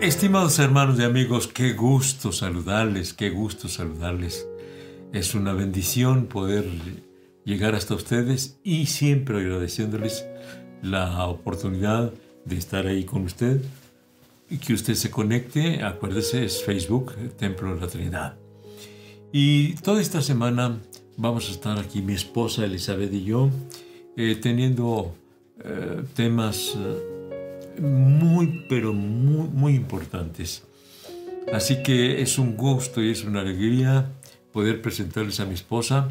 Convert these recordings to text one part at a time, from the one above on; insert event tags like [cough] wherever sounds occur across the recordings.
Estimados hermanos y amigos, qué gusto saludarles, qué gusto saludarles. Es una bendición poder llegar hasta ustedes y siempre agradeciéndoles la oportunidad de estar ahí con usted y que usted se conecte. Acuérdese, es Facebook, Templo de la Trinidad. Y toda esta semana vamos a estar aquí, mi esposa Elizabeth y yo, eh, teniendo eh, temas eh, muy, pero muy, muy importantes. Así que es un gusto y es una alegría poder presentarles a mi esposa,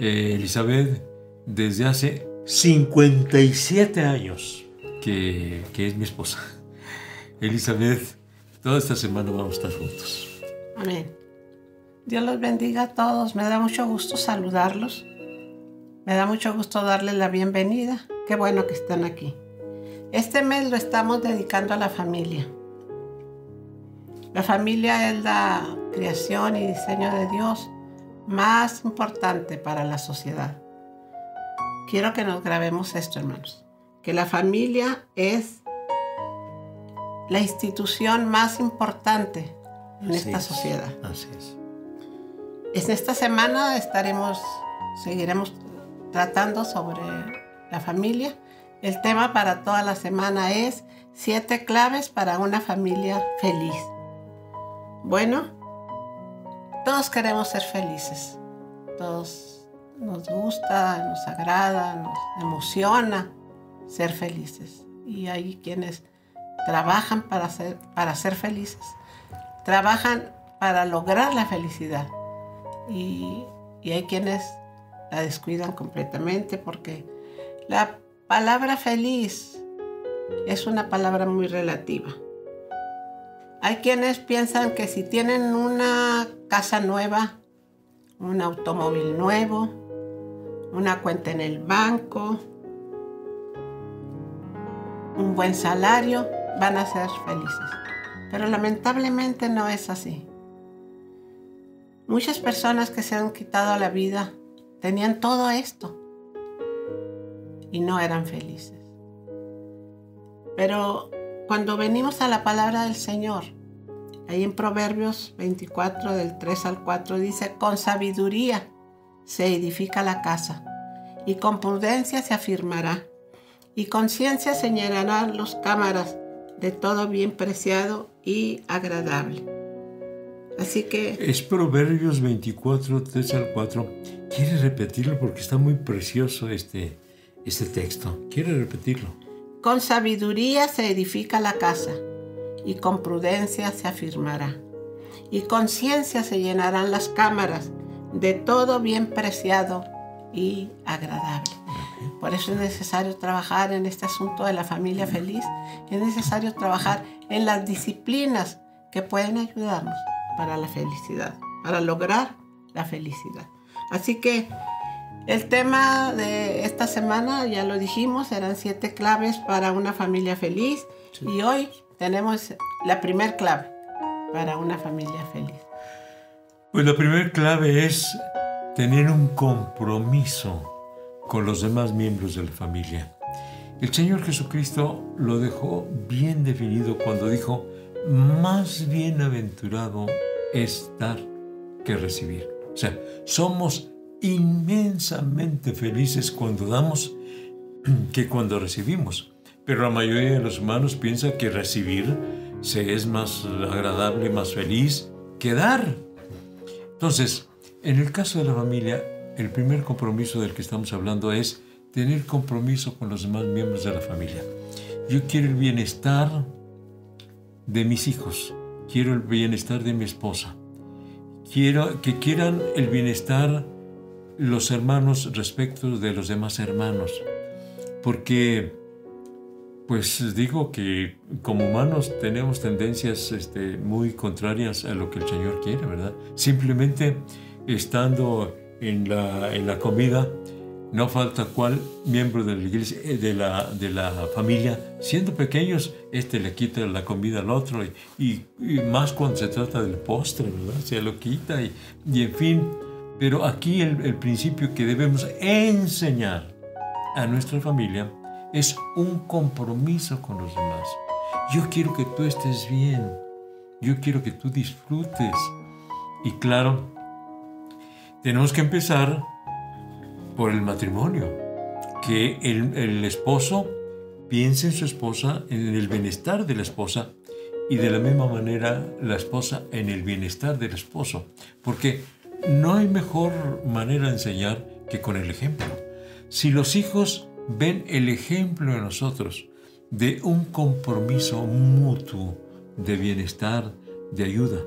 Elizabeth, desde hace 57 años que, que es mi esposa. Elizabeth, toda esta semana vamos a estar juntos. Amén. Dios los bendiga a todos. Me da mucho gusto saludarlos. Me da mucho gusto darles la bienvenida. Qué bueno que están aquí. Este mes lo estamos dedicando a la familia. La familia es la creación y diseño de Dios más importante para la sociedad. Quiero que nos grabemos esto, hermanos. Que la familia es la institución más importante en esta sociedad. Así es. En esta semana estaremos, seguiremos tratando sobre la familia. El tema para toda la semana es siete claves para una familia feliz. Bueno, todos queremos ser felices. Todos nos gusta, nos agrada, nos emociona ser felices. Y hay quienes trabajan para ser, para ser felices. Trabajan para lograr la felicidad y, hay quienes la descuidan completamente porque la palabra feliz es una palabra muy relativa. Hay quienes piensan que si tienen una casa nueva, un automóvil nuevo, una cuenta en el banco, un buen salario, van a ser felices. Pero lamentablemente no es así. Muchas personas que se han quitado la vida tenían todo esto y no eran felices. Pero cuando venimos a la palabra del Señor, ahí en Proverbios 24 del 3 al 4 dice, con sabiduría se edifica la casa y con prudencia se afirmará y con ciencia se llenarán las cámaras de todo bien preciado y agradable. Así que... Es Proverbios 24, 3 al 4. ¿Quiere repetirlo? Porque está muy precioso este, este texto. ¿Quiere repetirlo? Con sabiduría se edifica la casa y con prudencia se afirmará. Y con ciencia se llenarán las cámaras de todo bien preciado y agradable. Por eso es necesario trabajar en este asunto de la familia feliz. Es necesario trabajar en las disciplinas que pueden ayudarnos para la felicidad, para lograr la felicidad. Así que el tema de esta semana, ya lo dijimos, eran siete claves para una familia feliz y hoy tenemos la primer clave para una familia feliz. Pues la primera clave es tener un compromiso con los demás miembros de la familia. El Señor Jesucristo lo dejó bien definido cuando dijo, más bienaventurado es dar que recibir. O sea, somos inmensamente felices cuando damos [clears throat] que cuando recibimos. Pero la mayoría de los humanos piensa que recibir se es más agradable, más feliz que dar. Entonces, en el caso de la familia, el primer compromiso del que estamos hablando es tener compromiso con los demás miembros de la familia. Yo quiero el bienestar de mis hijos, quiero el bienestar de mi esposa, quiero que quieran el bienestar los hermanos respecto de los demás hermanos, porque pues digo que como humanos tenemos tendencias este, muy contrarias a lo que el Señor quiere, ¿verdad? Simplemente estando en la, en la comida, no falta cual miembro de la iglesia, eh, de la, de la familia, siendo pequeños, este le quita la comida al otro y, más cuando se trata del postre, ¿verdad? Se lo quita y, y en fin. Pero aquí el, principio que debemos enseñar a nuestra familia es un compromiso con los demás. Yo quiero que tú estés bien. Yo quiero que tú disfrutes. Y claro, tenemos que empezar por el matrimonio. Que el, el esposo piense en su esposa, en el bienestar de la esposa y de la misma manera la esposa en el bienestar del esposo. Porque no hay mejor manera de enseñar que con el ejemplo. Si los hijos ven el ejemplo en nosotros de un compromiso mutuo de bienestar, de ayuda,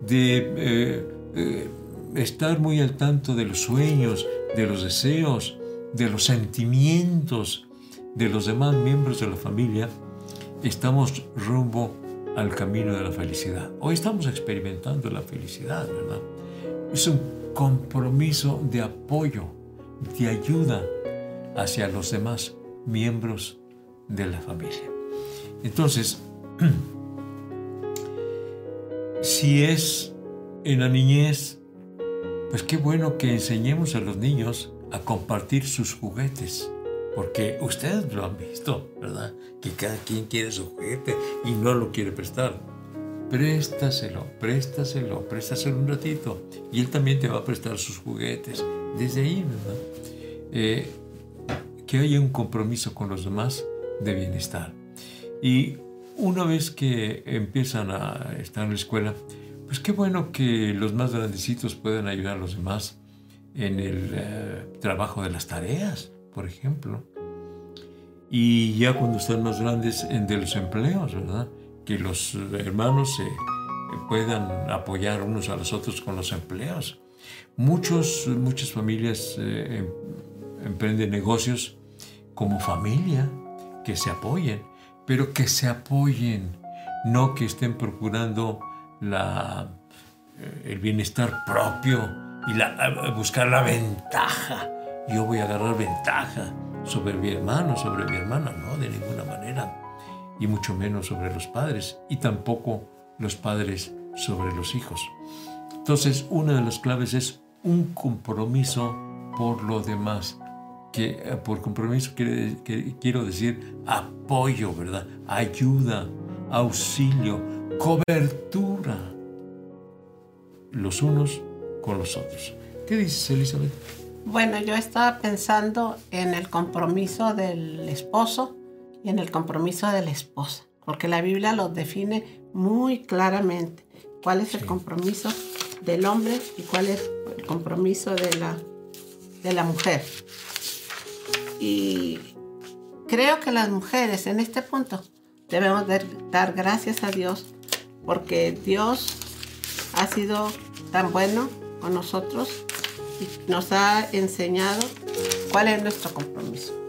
de eh, eh, estar muy al tanto de los sueños, de los deseos, de los sentimientos de los demás miembros de la familia, estamos rumbo al camino de la felicidad. Hoy estamos experimentando la felicidad, ¿verdad? Es un compromiso de apoyo, de ayuda hacia los demás miembros de la familia. Entonces, [clears throat] si es en la niñez, pues qué bueno que enseñemos a los niños a compartir sus juguetes. Porque ustedes lo han visto, ¿verdad? Que cada quien quiere su juguete y no lo quiere prestar. Préstaselo, préstaselo, préstaselo un ratito. Y él también te va a prestar sus juguetes. Desde ahí, ¿verdad? Eh, que haya un compromiso con los demás de bienestar. Y una vez que empiezan a estar en la escuela, pues qué bueno que los más grandecitos puedan ayudar a los demás en el eh, trabajo de las tareas, por ejemplo. Y ya cuando están más grandes, en de los empleos, ¿verdad? Que los hermanos se puedan apoyar unos a los otros con los empleos. Muchos, muchas familias eh, em, emprenden negocios como familia, que se apoyen, pero que se apoyen, no que estén procurando la, eh, el bienestar propio y la, buscar la ventaja. Yo voy a agarrar ventaja sobre mi hermano, sobre mi hermana, no, de ninguna manera. Y mucho menos sobre los padres, y tampoco los padres sobre los hijos. Entonces, una de las claves es un compromiso por lo demás, que eh, por compromiso quiero decir apoyo, ¿verdad? Ayuda, auxilio, cobertura, los unos con los otros. ¿Qué dices, Elizabeth? Bueno, yo estaba pensando en el compromiso del esposo y en el compromiso de la esposa, porque la Biblia los define muy claramente. ¿Cuál es el compromiso del hombre y cuál es el compromiso de la, de la mujer? Y creo que las mujeres en este punto debemos dar gracias a Dios porque Dios ha sido tan bueno con nosotros nos ha enseñado cuál es nuestro compromiso.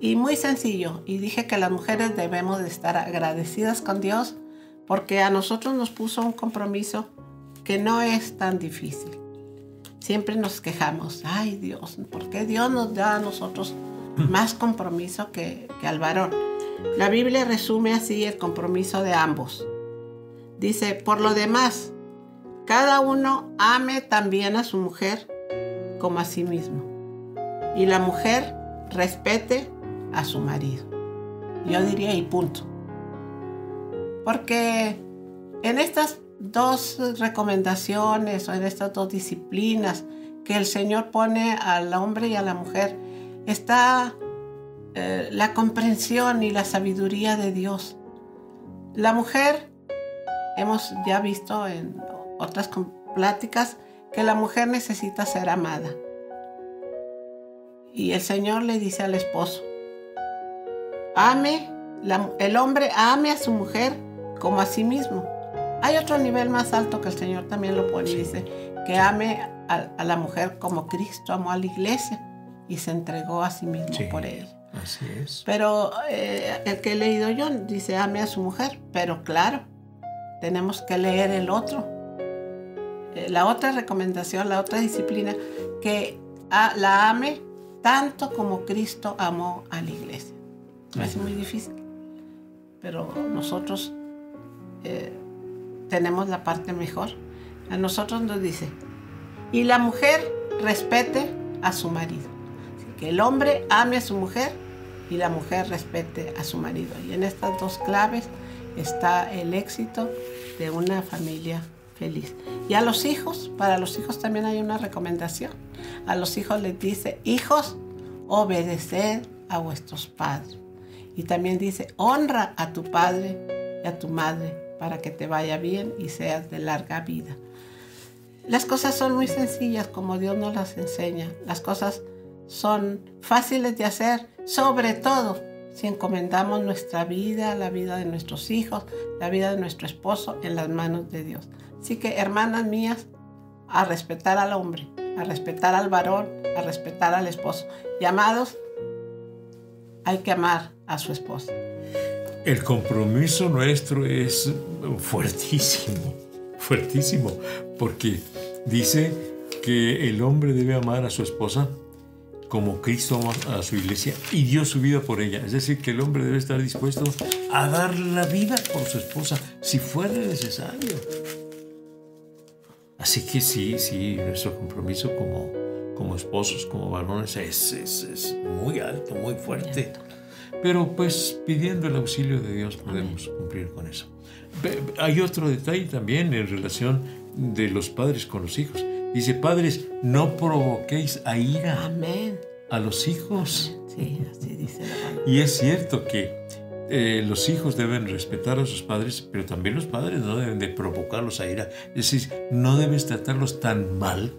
Y muy sencillo, y dije que las mujeres debemos de estar agradecidas con Dios porque a nosotros nos puso un compromiso que no es tan difícil. Siempre nos quejamos, ay Dios, ¿por qué Dios nos da a nosotros más compromiso que, que al varón? La Biblia resume así el compromiso de ambos. Dice, por lo demás, cada uno ame también a su mujer como a sí mismo. Y la mujer respete a su marido. Yo diría y punto. Porque en estas dos recomendaciones o en estas dos disciplinas que el Señor pone al hombre y a la mujer está eh, la comprensión y la sabiduría de Dios. La mujer, hemos ya visto en otras pláticas, que la mujer necesita ser amada. Y el Señor le dice al esposo, ame, el hombre ame a su mujer como a sí mismo. Hay otro nivel más alto que el Señor también lo pone dice que ame a, la mujer como Cristo amó a la iglesia y se entregó a sí mismo por ella. Así es. Pero eh, el que he leído yo dice ame a su mujer, pero claro, tenemos que leer el otro eh, la otra recomendación, la otra disciplina, que la ame tanto como Cristo amó a la iglesia. Es muy difícil, pero nosotros eh, tenemos la parte mejor. A nosotros nos dice, y la mujer respete a su marido. que el hombre ame a su mujer y la mujer respete a su marido. Y en estas dos claves está el éxito de una familia feliz. Y a los hijos, para los hijos también hay una recomendación. A los hijos les dice, hijos, obedeced a vuestros padres. Y también dice, honra a tu padre y a tu madre para que te vaya bien y seas de larga vida. Las cosas son muy sencillas como Dios nos las enseña. Las cosas son fáciles de hacer, sobre todo si encomendamos nuestra vida, la vida de nuestros hijos, la vida de nuestro esposo en las manos de Dios. Así que, hermanas mías, a respetar al hombre, a respetar al varón, a respetar al esposo. Llamados, hay que amar a su esposa. El compromiso nuestro es fuertísimo, fuertísimo, porque dice que el hombre debe amar a su esposa como Cristo ama a su iglesia y dio su vida por ella. Es decir, que el hombre debe estar dispuesto a dar la vida por su esposa si fuera necesario. Así que sí, sí, nuestro compromiso como, como esposos, como varones, es, es, muy alto, muy fuerte. Pero pues pidiendo el auxilio de Dios podemos cumplir con eso. Hay otro detalle también en relación de los padres con los hijos. Dice, padres, no provoquéis a ira Amén. a los hijos. Sí, así dice la Y es cierto que eh, los hijos deben respetar a sus padres, pero también los padres no deben de provocarlos a ira. Es decir, no debes tratarlos tan mal,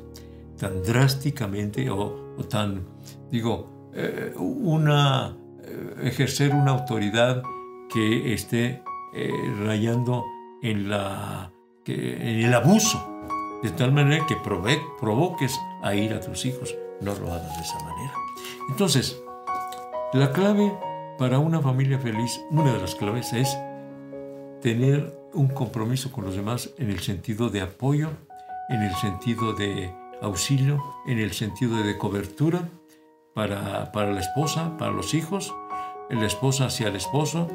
tan drásticamente o, tan, digo, eh, una, eh, ejercer una autoridad que esté rayando en, la, en el abuso de tal manera que provoques a ir a tus hijos. No lo hagas de esa manera. Entonces, la clave para una familia feliz, una de las claves es tener un compromiso con los demás en el sentido de apoyo, en el sentido de auxilio, en el sentido de cobertura para, para la esposa, para los hijos, la esposa hacia el esposo,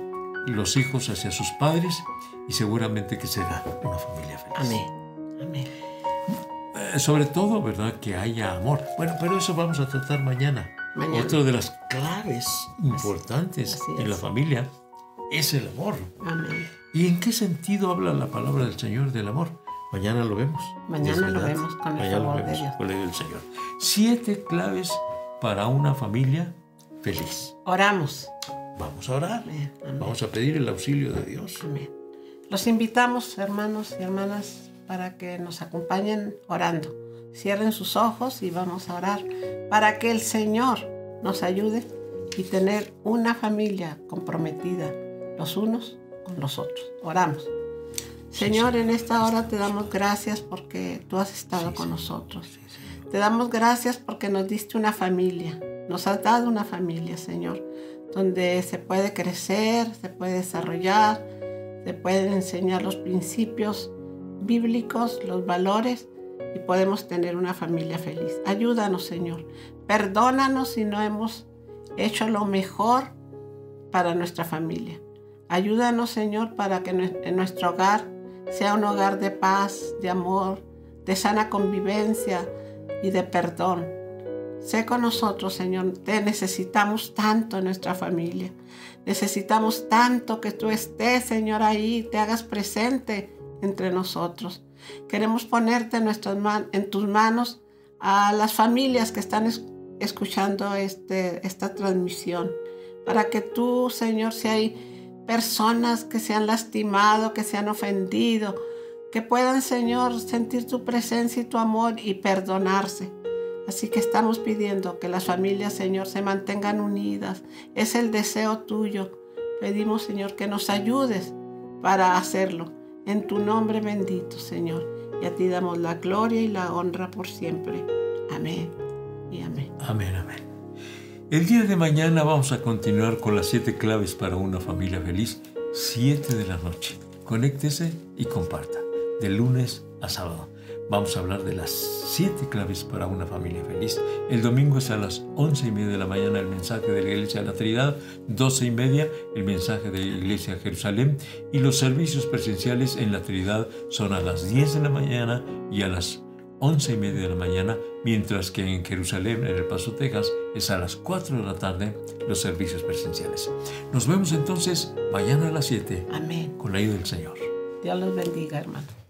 los hijos hacia sus padres y seguramente que será una familia feliz. Amén. Amén. Eh, sobre todo, ¿verdad? Que haya amor. Bueno, pero eso vamos a tratar mañana. mañana. Otra de las claves importantes en la familia es el amor. Amén. ¿Y en qué sentido habla la palabra del Señor del amor? Mañana lo vemos. Mañana lo vemos con el favor de Dios. Con el Señor. Siete claves para una familia feliz. Oramos. Vamos a orar. Vamos a pedir el auxilio de Dios. Amén. Los invitamos, hermanos y hermanas, para que nos acompañen orando. Cierren sus ojos y vamos a orar para que el Señor nos ayude y tener una familia comprometida los unos con los otros. Oramos. Señor, en esta hora te damos gracias porque tú has estado con nosotros. Te damos gracias porque nos diste una familia. Nos has dado una familia, Señor, donde se puede crecer, se puede desarrollar, se pueden enseñar los principios bíblicos, los valores y podemos tener una familia feliz. Ayúdanos, Señor. Perdónanos si no hemos hecho lo mejor para nuestra familia. Ayúdanos, Señor, para que en nuestro hogar sea un hogar de paz, de amor, de sana convivencia y de perdón. Sé con nosotros, Señor. Te necesitamos tanto en nuestra familia. Necesitamos tanto que tú estés, Señor, ahí, te hagas presente entre nosotros. Queremos ponerte en, nuestras en tus manos a las familias que están escuchando este, esta transmisión, para que tú, Señor, si hay personas que se han lastimado, que se han ofendido, que puedan, Señor, sentir tu presencia y tu amor y perdonarse. Así que estamos pidiendo que las familias, Señor, se mantengan unidas. Es el deseo tuyo. Pedimos, Señor, que nos ayudes para hacerlo en tu nombre bendito, Señor. Y a ti damos la gloria y la honra por siempre. Amén y amén. Amén, amén. El día de mañana vamos a continuar con las siete claves para una familia feliz, siete de la noche. Conéctese y comparta, de lunes a sábado. Vamos a hablar de las siete claves para una familia feliz. El domingo es a las once y media de la mañana el mensaje de la Iglesia de la Trinidad, doce y media el mensaje de la Iglesia de Jerusalén y los servicios presenciales en la Trinidad son a las diez de la mañana y a las 11 y media de la mañana, mientras que en Jerusalén, en El Paso, Texas, es a las 4 de la tarde los servicios presenciales. Nos vemos entonces mañana a las 7. Amén. Con la ayuda del Señor. Dios los bendiga, hermano.